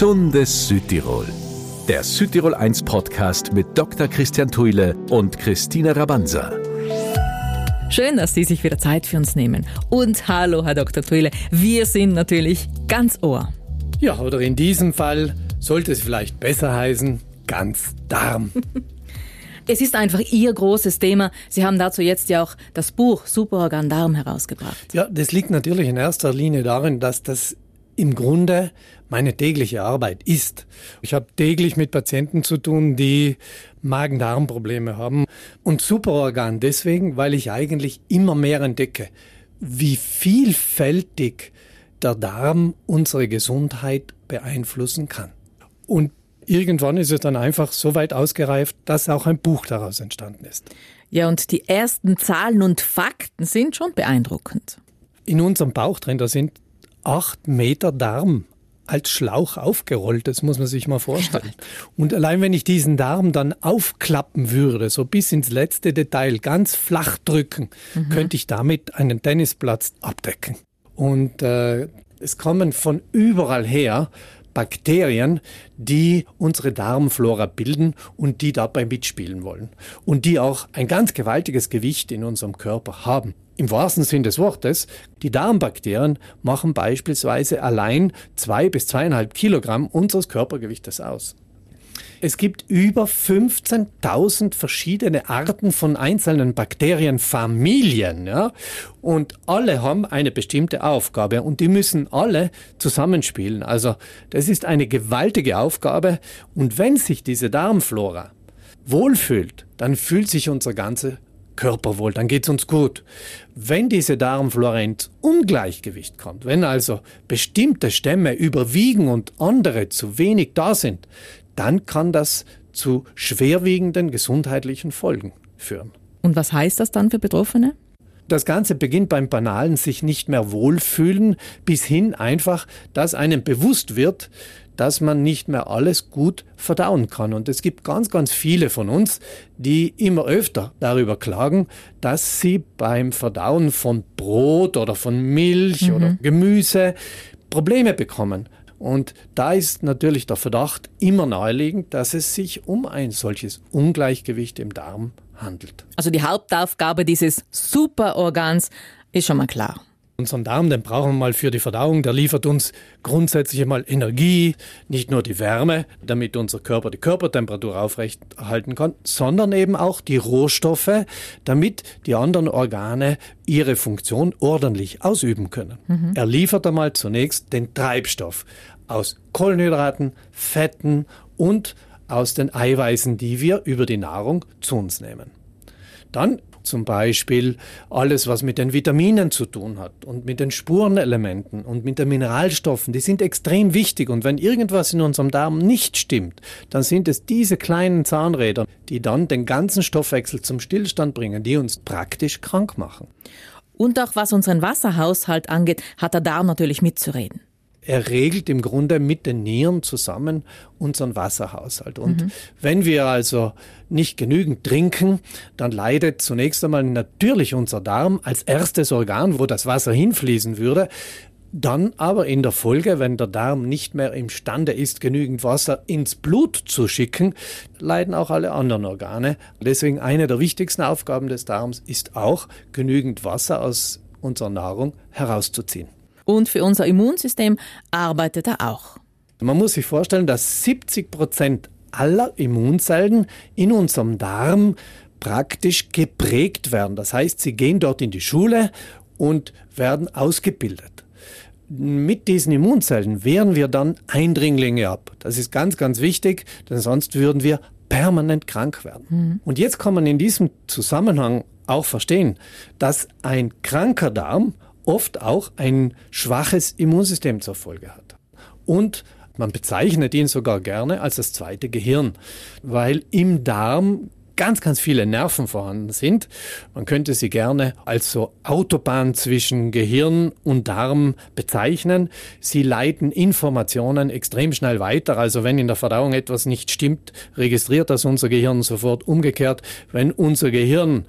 Gesundes Südtirol. Der Südtirol 1 Podcast mit Dr. Christian Thuile und Christina Rabanza. Schön, dass Sie sich wieder Zeit für uns nehmen. Und hallo, Herr Dr. Thuile. Wir sind natürlich ganz Ohr. Ja, oder in diesem Fall sollte es vielleicht besser heißen, ganz Darm. Es ist einfach Ihr großes Thema. Sie haben dazu jetzt ja auch das Buch Superorgan Darm herausgebracht. Ja, das liegt natürlich in erster Linie darin, dass das im Grunde meine tägliche Arbeit ist. Ich habe täglich mit Patienten zu tun, die Magen-Darm-Probleme haben. Und Superorgan deswegen, weil ich eigentlich immer mehr entdecke, wie vielfältig der Darm unsere Gesundheit beeinflussen kann. Und irgendwann ist es dann einfach so weit ausgereift, dass auch ein Buch daraus entstanden ist. Ja, und die ersten Zahlen und Fakten sind schon beeindruckend. In unserem Bauch drin, da sind acht Meter Darm als Schlauch aufgerollt. Das muss man sich mal vorstellen. Und allein wenn ich diesen Darm dann aufklappen würde, so bis ins letzte Detail, ganz flach drücken, mhm. könnte ich damit einen Tennisplatz abdecken. Und äh, es kommen von überall her Bakterien, die unsere Darmflora bilden und die dabei mitspielen wollen. Und die auch ein ganz gewaltiges Gewicht in unserem Körper haben. Im wahrsten Sinn des Wortes, die Darmbakterien machen beispielsweise allein zwei bis zweieinhalb Kilogramm unseres Körpergewichtes aus. Es gibt über 15.000 verschiedene Arten von einzelnen Bakterienfamilien, ja, und alle haben eine bestimmte Aufgabe und die müssen alle zusammenspielen. Also, das ist eine gewaltige Aufgabe und wenn sich diese Darmflora wohlfühlt, dann fühlt sich unser ganzer Körper wohl, dann geht's uns gut. Wenn diese Darmflora ins Ungleichgewicht kommt, wenn also bestimmte Stämme überwiegen und andere zu wenig da sind, dann kann das zu schwerwiegenden gesundheitlichen Folgen führen. Und was heißt das dann für Betroffene? Das Ganze beginnt beim banalen sich nicht mehr wohlfühlen, bis hin einfach, dass einem bewusst wird, dass man nicht mehr alles gut verdauen kann. Und es gibt ganz, ganz viele von uns, die immer öfter darüber klagen, dass sie beim Verdauen von Brot oder von Milch mhm. oder Gemüse Probleme bekommen. Und da ist natürlich der Verdacht immer naheliegend, dass es sich um ein solches Ungleichgewicht im Darm handelt. Also die Hauptaufgabe dieses Superorgans ist schon mal klar. Unseren Darm, den brauchen wir mal für die Verdauung. Der liefert uns grundsätzlich mal Energie, nicht nur die Wärme, damit unser Körper die Körpertemperatur aufrechterhalten kann, sondern eben auch die Rohstoffe, damit die anderen Organe ihre Funktion ordentlich ausüben können. Mhm. Er liefert einmal zunächst den Treibstoff aus Kohlenhydraten, Fetten und aus den Eiweißen, die wir über die Nahrung zu uns nehmen. Dann zum Beispiel alles, was mit den Vitaminen zu tun hat und mit den Spurenelementen und mit den Mineralstoffen, die sind extrem wichtig. Und wenn irgendwas in unserem Darm nicht stimmt, dann sind es diese kleinen Zahnräder, die dann den ganzen Stoffwechsel zum Stillstand bringen, die uns praktisch krank machen. Und auch was unseren Wasserhaushalt angeht, hat der Darm natürlich mitzureden er regelt im Grunde mit den Nieren zusammen unseren Wasserhaushalt. Und mhm. wenn wir also nicht genügend trinken, dann leidet zunächst einmal natürlich unser Darm als erstes Organ, wo das Wasser hinfließen würde. Dann aber in der Folge, wenn der Darm nicht mehr imstande ist, genügend Wasser ins Blut zu schicken, leiden auch alle anderen Organe. Deswegen eine der wichtigsten Aufgaben des Darms ist auch, genügend Wasser aus unserer Nahrung herauszuziehen. Und für unser Immunsystem arbeitet er auch. Man muss sich vorstellen, dass 70 Prozent aller Immunzellen in unserem Darm praktisch geprägt werden. Das heißt, sie gehen dort in die Schule und werden ausgebildet. Mit diesen Immunzellen wehren wir dann Eindringlinge ab. Das ist ganz, ganz wichtig, denn sonst würden wir permanent krank werden. Mhm. Und jetzt kann man in diesem Zusammenhang auch verstehen, dass ein kranker Darm oft auch ein schwaches Immunsystem zur Folge hat. Und man bezeichnet ihn sogar gerne als das zweite Gehirn, weil im Darm ganz, ganz viele Nerven vorhanden sind. Man könnte sie gerne als so Autobahn zwischen Gehirn und Darm bezeichnen. Sie leiten Informationen extrem schnell weiter. Also wenn in der Verdauung etwas nicht stimmt, registriert das unser Gehirn sofort umgekehrt. Wenn unser Gehirn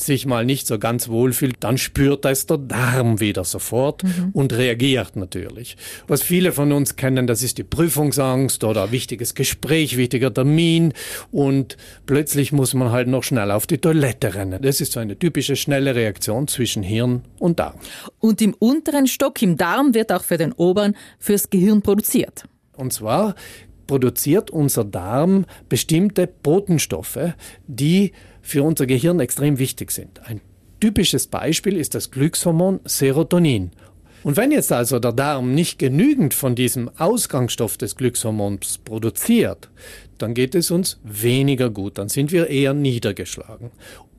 sich mal nicht so ganz wohl fühlt, dann spürt das der Darm wieder sofort mhm. und reagiert natürlich. Was viele von uns kennen, das ist die Prüfungsangst oder ein wichtiges Gespräch, wichtiger Termin und plötzlich muss man halt noch schnell auf die Toilette rennen. Das ist so eine typische schnelle Reaktion zwischen Hirn und Darm. Und im unteren Stock, im Darm, wird auch für den oberen fürs Gehirn produziert. Und zwar produziert unser Darm bestimmte Botenstoffe, die für unser Gehirn extrem wichtig sind. Ein typisches Beispiel ist das Glückshormon Serotonin. Und wenn jetzt also der Darm nicht genügend von diesem Ausgangsstoff des Glückshormons produziert, dann geht es uns weniger gut, dann sind wir eher niedergeschlagen.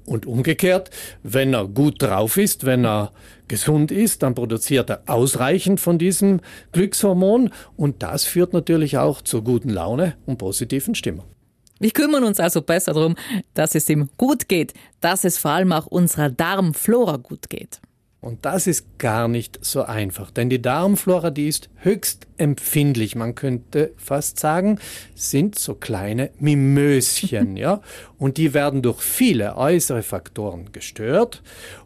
Und umgekehrt, wenn er gut drauf ist, wenn er gesund ist, dann produziert er ausreichend von diesem Glückshormon und das führt natürlich auch zur guten Laune und positiven Stimmung. Wir kümmern uns also besser darum, dass es ihm gut geht, dass es vor allem auch unserer Darmflora gut geht. Und das ist gar nicht so einfach, denn die Darmflora, die ist höchst empfindlich. Man könnte fast sagen, sind so kleine Mimöschen, ja? Und die werden durch viele äußere Faktoren gestört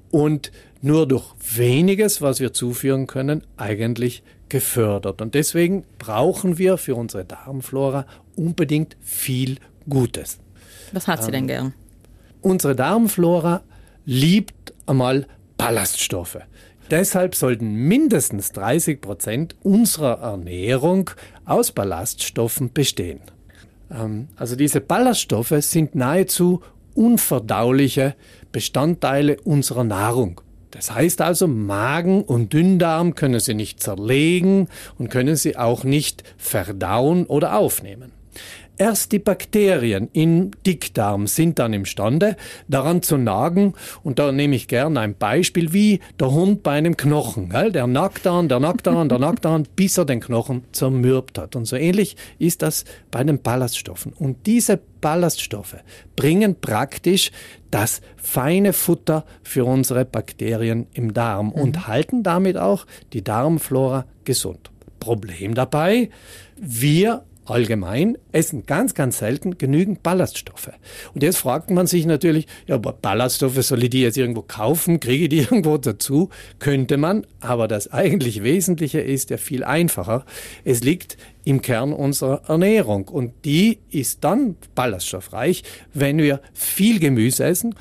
und nur durch weniges, was wir zuführen können, eigentlich gefördert. Und deswegen brauchen wir für unsere Darmflora unbedingt viel Gutes. Was hat sie ähm, denn gern? Unsere Darmflora liebt einmal Ballaststoffe. Deshalb sollten mindestens 30 Prozent unserer Ernährung aus Ballaststoffen bestehen. Ähm, also diese Ballaststoffe sind nahezu unverdauliche Bestandteile unserer Nahrung. Das heißt also, Magen und Dünndarm können sie nicht zerlegen und können sie auch nicht verdauen oder aufnehmen. Erst die Bakterien im Dickdarm sind dann imstande, daran zu nagen. Und da nehme ich gerne ein Beispiel wie der Hund bei einem Knochen. Gell? Der nackt an, der nackt an, der nackt an, bis er den Knochen zermürbt hat. Und so ähnlich ist das bei den Ballaststoffen. Und diese Ballaststoffe bringen praktisch das feine Futter für unsere Bakterien im Darm mhm. und halten damit auch die Darmflora gesund. Problem dabei, wir allgemein essen ganz, ganz selten genügend Ballaststoffe. Und jetzt fragt man sich natürlich, ja, Ballaststoffe, soll ich die jetzt irgendwo kaufen? Kriege ich die irgendwo dazu? Könnte man, aber das eigentlich Wesentliche ist ja viel einfacher. Es liegt im Kern unserer Ernährung und die ist dann ballaststoffreich, wenn wir viel Gemüse essen.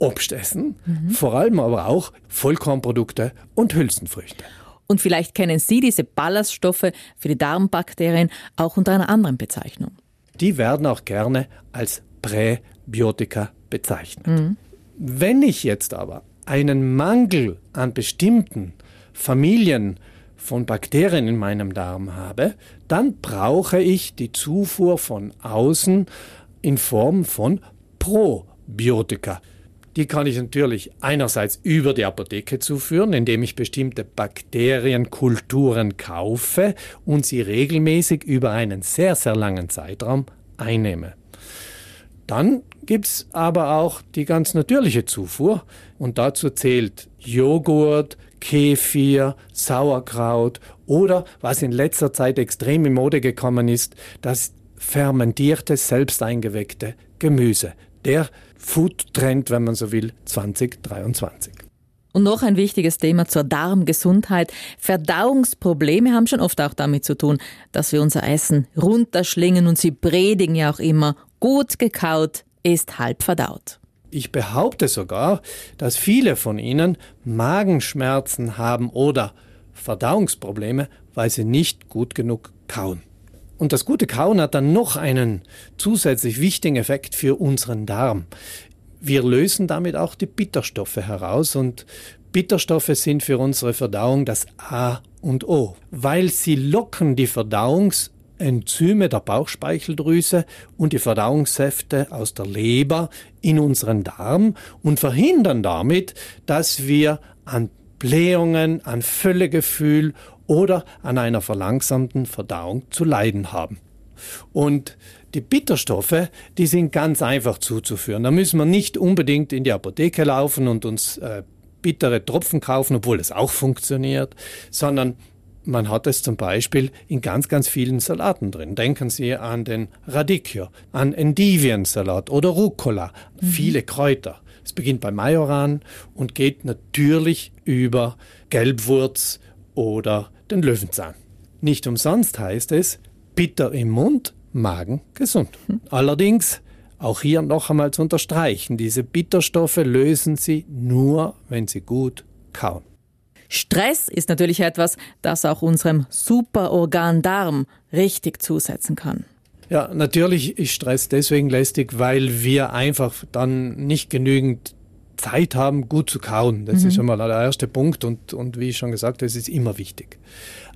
Obst essen, mhm. vor allem aber auch Vollkornprodukte und Hülsenfrüchte. Und vielleicht kennen Sie diese Ballaststoffe für die Darmbakterien auch unter einer anderen Bezeichnung. Die werden auch gerne als Präbiotika bezeichnet. Mhm. Wenn ich jetzt aber einen Mangel an bestimmten Familien von Bakterien in meinem Darm habe, dann brauche ich die Zufuhr von außen in Form von Probiotika. Die kann ich natürlich einerseits über die Apotheke zuführen, indem ich bestimmte Bakterienkulturen kaufe und sie regelmäßig über einen sehr, sehr langen Zeitraum einnehme. Dann gibt es aber auch die ganz natürliche Zufuhr und dazu zählt Joghurt, Kefir, Sauerkraut oder, was in letzter Zeit extrem in Mode gekommen ist, das fermentierte, selbst eingeweckte Gemüse. Der Food-Trend, wenn man so will, 2023. Und noch ein wichtiges Thema zur Darmgesundheit. Verdauungsprobleme haben schon oft auch damit zu tun, dass wir unser Essen runterschlingen und sie predigen ja auch immer, gut gekaut ist halb verdaut. Ich behaupte sogar, dass viele von Ihnen Magenschmerzen haben oder Verdauungsprobleme, weil sie nicht gut genug kauen. Und das gute Kauen hat dann noch einen zusätzlich wichtigen Effekt für unseren Darm. Wir lösen damit auch die Bitterstoffe heraus und Bitterstoffe sind für unsere Verdauung das A und O, weil sie locken die Verdauungsenzyme der Bauchspeicheldrüse und die Verdauungssäfte aus der Leber in unseren Darm und verhindern damit, dass wir an Blähungen, an Völlegefühl oder an einer verlangsamten Verdauung zu leiden haben. Und die Bitterstoffe, die sind ganz einfach zuzuführen. Da müssen wir nicht unbedingt in die Apotheke laufen und uns äh, bittere Tropfen kaufen, obwohl es auch funktioniert, sondern man hat es zum Beispiel in ganz, ganz vielen Salaten drin. Denken Sie an den Radicchio, an Endiviensalat oder Rucola, mhm. viele Kräuter Es beginnt bei Majoran und geht natürlich über Gelbwurz oder den Löwenzahn. Nicht umsonst heißt es, bitter im Mund, Magen gesund. Allerdings, auch hier noch einmal zu unterstreichen, diese Bitterstoffe lösen Sie nur, wenn Sie gut kauen. Stress ist natürlich etwas, das auch unserem Superorgan Darm richtig zusetzen kann. Ja, natürlich ist Stress deswegen lästig, weil wir einfach dann nicht genügend Zeit haben, gut zu kauen. Das mhm. ist schon mal der erste Punkt und, und wie ich schon gesagt habe, es ist immer wichtig.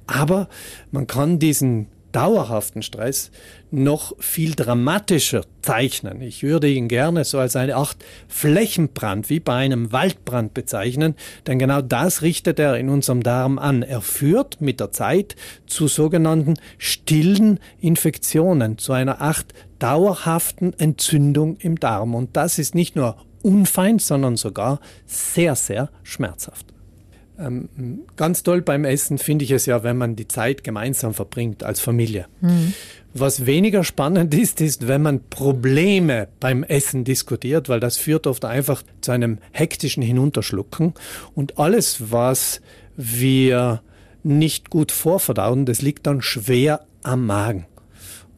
Aber man kann diesen dauerhaften Stress noch viel dramatischer zeichnen. Ich würde ihn gerne so als eine Art Flächenbrand, wie bei einem Waldbrand bezeichnen, denn genau das richtet er in unserem Darm an. Er führt mit der Zeit zu sogenannten stillen Infektionen, zu einer Art dauerhaften Entzündung im Darm. Und das ist nicht nur unfein, sondern sogar sehr, sehr schmerzhaft. Ähm, ganz toll beim Essen finde ich es ja, wenn man die Zeit gemeinsam verbringt als Familie. Mhm. Was weniger spannend ist, ist, wenn man Probleme beim Essen diskutiert, weil das führt oft einfach zu einem hektischen Hinunterschlucken. Und alles, was wir nicht gut vorverdauen, das liegt dann schwer am Magen.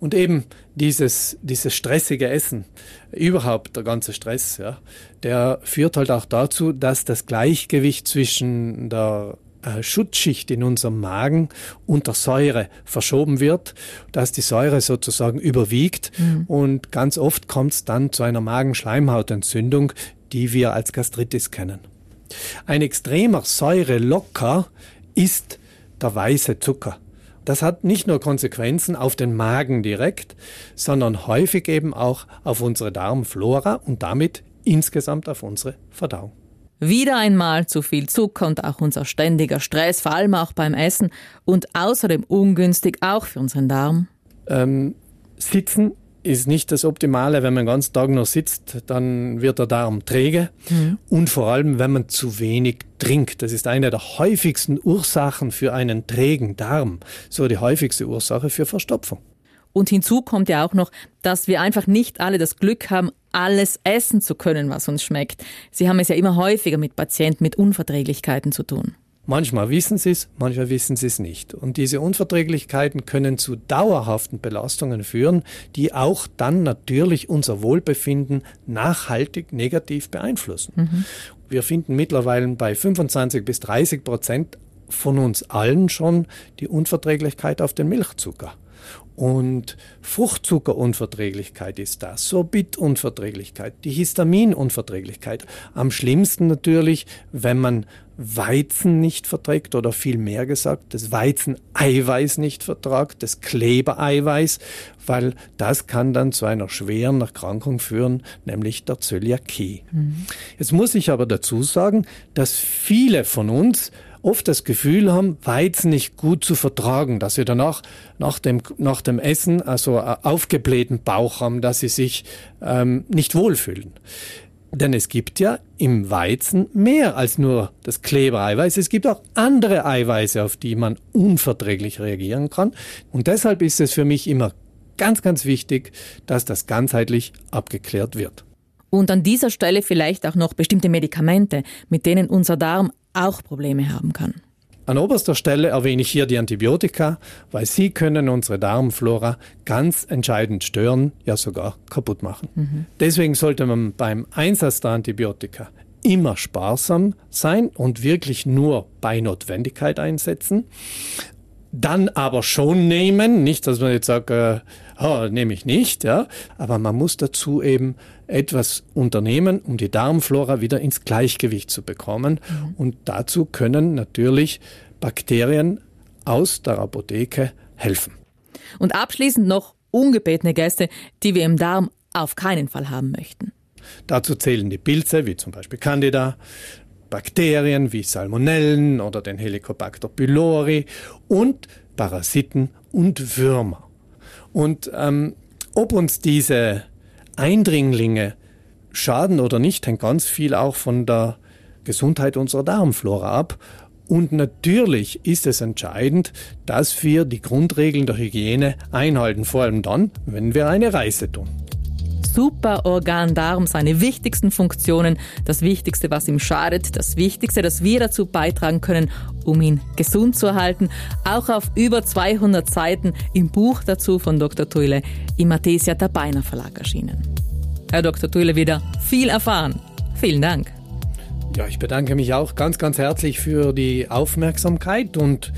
Und eben dieses, dieses stressige Essen, überhaupt der ganze Stress, ja, der führt halt auch dazu, dass das Gleichgewicht zwischen der äh, Schutzschicht in unserem Magen und der Säure verschoben wird, dass die Säure sozusagen überwiegt mhm. und ganz oft kommt es dann zu einer Magenschleimhautentzündung, die wir als Gastritis kennen. Ein extremer Säurelocker ist der weiße Zucker. Das hat nicht nur Konsequenzen auf den Magen direkt, sondern häufig eben auch auf unsere Darmflora und damit insgesamt auf unsere Verdauung. Wieder einmal zu viel Zucker und auch unser ständiger Stress, vor allem auch beim Essen und außerdem ungünstig auch für unseren Darm. Ähm, sitzen ist nicht das Optimale. Wenn man den ganzen Tag noch sitzt, dann wird der Darm träge. Mhm. Und vor allem, wenn man zu wenig trinkt. Das ist eine der häufigsten Ursachen für einen trägen Darm. So die häufigste Ursache für Verstopfung. Und hinzu kommt ja auch noch, dass wir einfach nicht alle das Glück haben, alles essen zu können, was uns schmeckt. Sie haben es ja immer häufiger mit Patienten mit Unverträglichkeiten zu tun. Manchmal wissen sie es, manchmal wissen sie es nicht. Und diese Unverträglichkeiten können zu dauerhaften Belastungen führen, die auch dann natürlich unser Wohlbefinden nachhaltig negativ beeinflussen. Mhm. Wir finden mittlerweile bei 25 bis 30 Prozent von uns allen schon die Unverträglichkeit auf den Milchzucker. Und Fruchtzuckerunverträglichkeit ist das, Sorbitunverträglichkeit, die Histaminunverträglichkeit. Am schlimmsten natürlich, wenn man Weizen nicht verträgt oder viel mehr gesagt, das Weizeneiweiß nicht vertragt, das Klebereiweiß, weil das kann dann zu einer schweren Erkrankung führen, nämlich der Zöliakie. Mhm. Jetzt muss ich aber dazu sagen, dass viele von uns oft das Gefühl haben, Weizen nicht gut zu vertragen, dass sie danach nach dem, nach dem Essen also aufgeblähten Bauch haben, dass sie sich ähm, nicht wohlfühlen. Denn es gibt ja im Weizen mehr als nur das Klebereiweiß. Es gibt auch andere Eiweiße, auf die man unverträglich reagieren kann. Und deshalb ist es für mich immer ganz, ganz wichtig, dass das ganzheitlich abgeklärt wird. Und an dieser Stelle vielleicht auch noch bestimmte Medikamente, mit denen unser Darm auch Probleme haben kann. An oberster Stelle erwähne ich hier die Antibiotika, weil sie können unsere Darmflora ganz entscheidend stören, ja sogar kaputt machen. Mhm. Deswegen sollte man beim Einsatz der Antibiotika immer sparsam sein und wirklich nur bei Notwendigkeit einsetzen. Dann aber schon nehmen, nicht, dass man jetzt sagt, äh, oh, nehme ich nicht, ja, aber man muss dazu eben etwas unternehmen, um die Darmflora wieder ins Gleichgewicht zu bekommen. Mhm. Und dazu können natürlich Bakterien aus der Apotheke helfen. Und abschließend noch ungebetene Gäste, die wir im Darm auf keinen Fall haben möchten. Dazu zählen die Pilze, wie zum Beispiel Candida, Bakterien wie Salmonellen oder den Helicobacter pylori und Parasiten und Würmer. Und ähm, ob uns diese Eindringlinge schaden oder nicht, hängt ganz viel auch von der Gesundheit unserer Darmflora ab. Und natürlich ist es entscheidend, dass wir die Grundregeln der Hygiene einhalten, vor allem dann, wenn wir eine Reise tun. Superorgan Darm seine wichtigsten Funktionen, das Wichtigste, was ihm schadet, das Wichtigste, das wir dazu beitragen können, um ihn gesund zu erhalten. Auch auf über 200 Seiten im Buch dazu von Dr. Tuile im Mathesia Tabeiner Verlag erschienen. Herr Dr. Tuile wieder viel erfahren. Vielen Dank. Ja, ich bedanke mich auch ganz, ganz herzlich für die Aufmerksamkeit und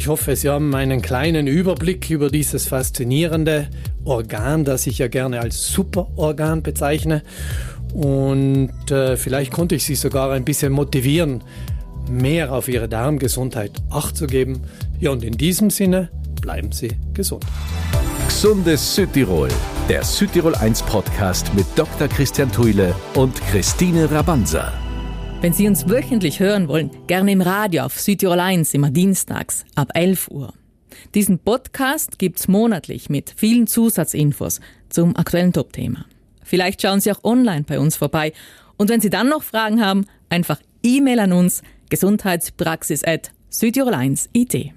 ich hoffe, Sie haben einen kleinen Überblick über dieses faszinierende Organ, das ich ja gerne als Superorgan bezeichne. Und äh, vielleicht konnte ich Sie sogar ein bisschen motivieren, mehr auf Ihre Darmgesundheit Acht zu geben. Ja, und in diesem Sinne bleiben Sie gesund. Gesundes Südtirol, der Südtirol 1 Podcast mit Dr. Christian Tuile und Christine Rabanza. Wenn Sie uns wöchentlich hören wollen, gerne im Radio auf Südtirol 1 immer dienstags ab 11 Uhr. Diesen Podcast gibt's monatlich mit vielen Zusatzinfos zum aktuellen Top-Thema. Vielleicht schauen Sie auch online bei uns vorbei. Und wenn Sie dann noch Fragen haben, einfach E-Mail an uns gesundheitspraxis at südtirol1.it.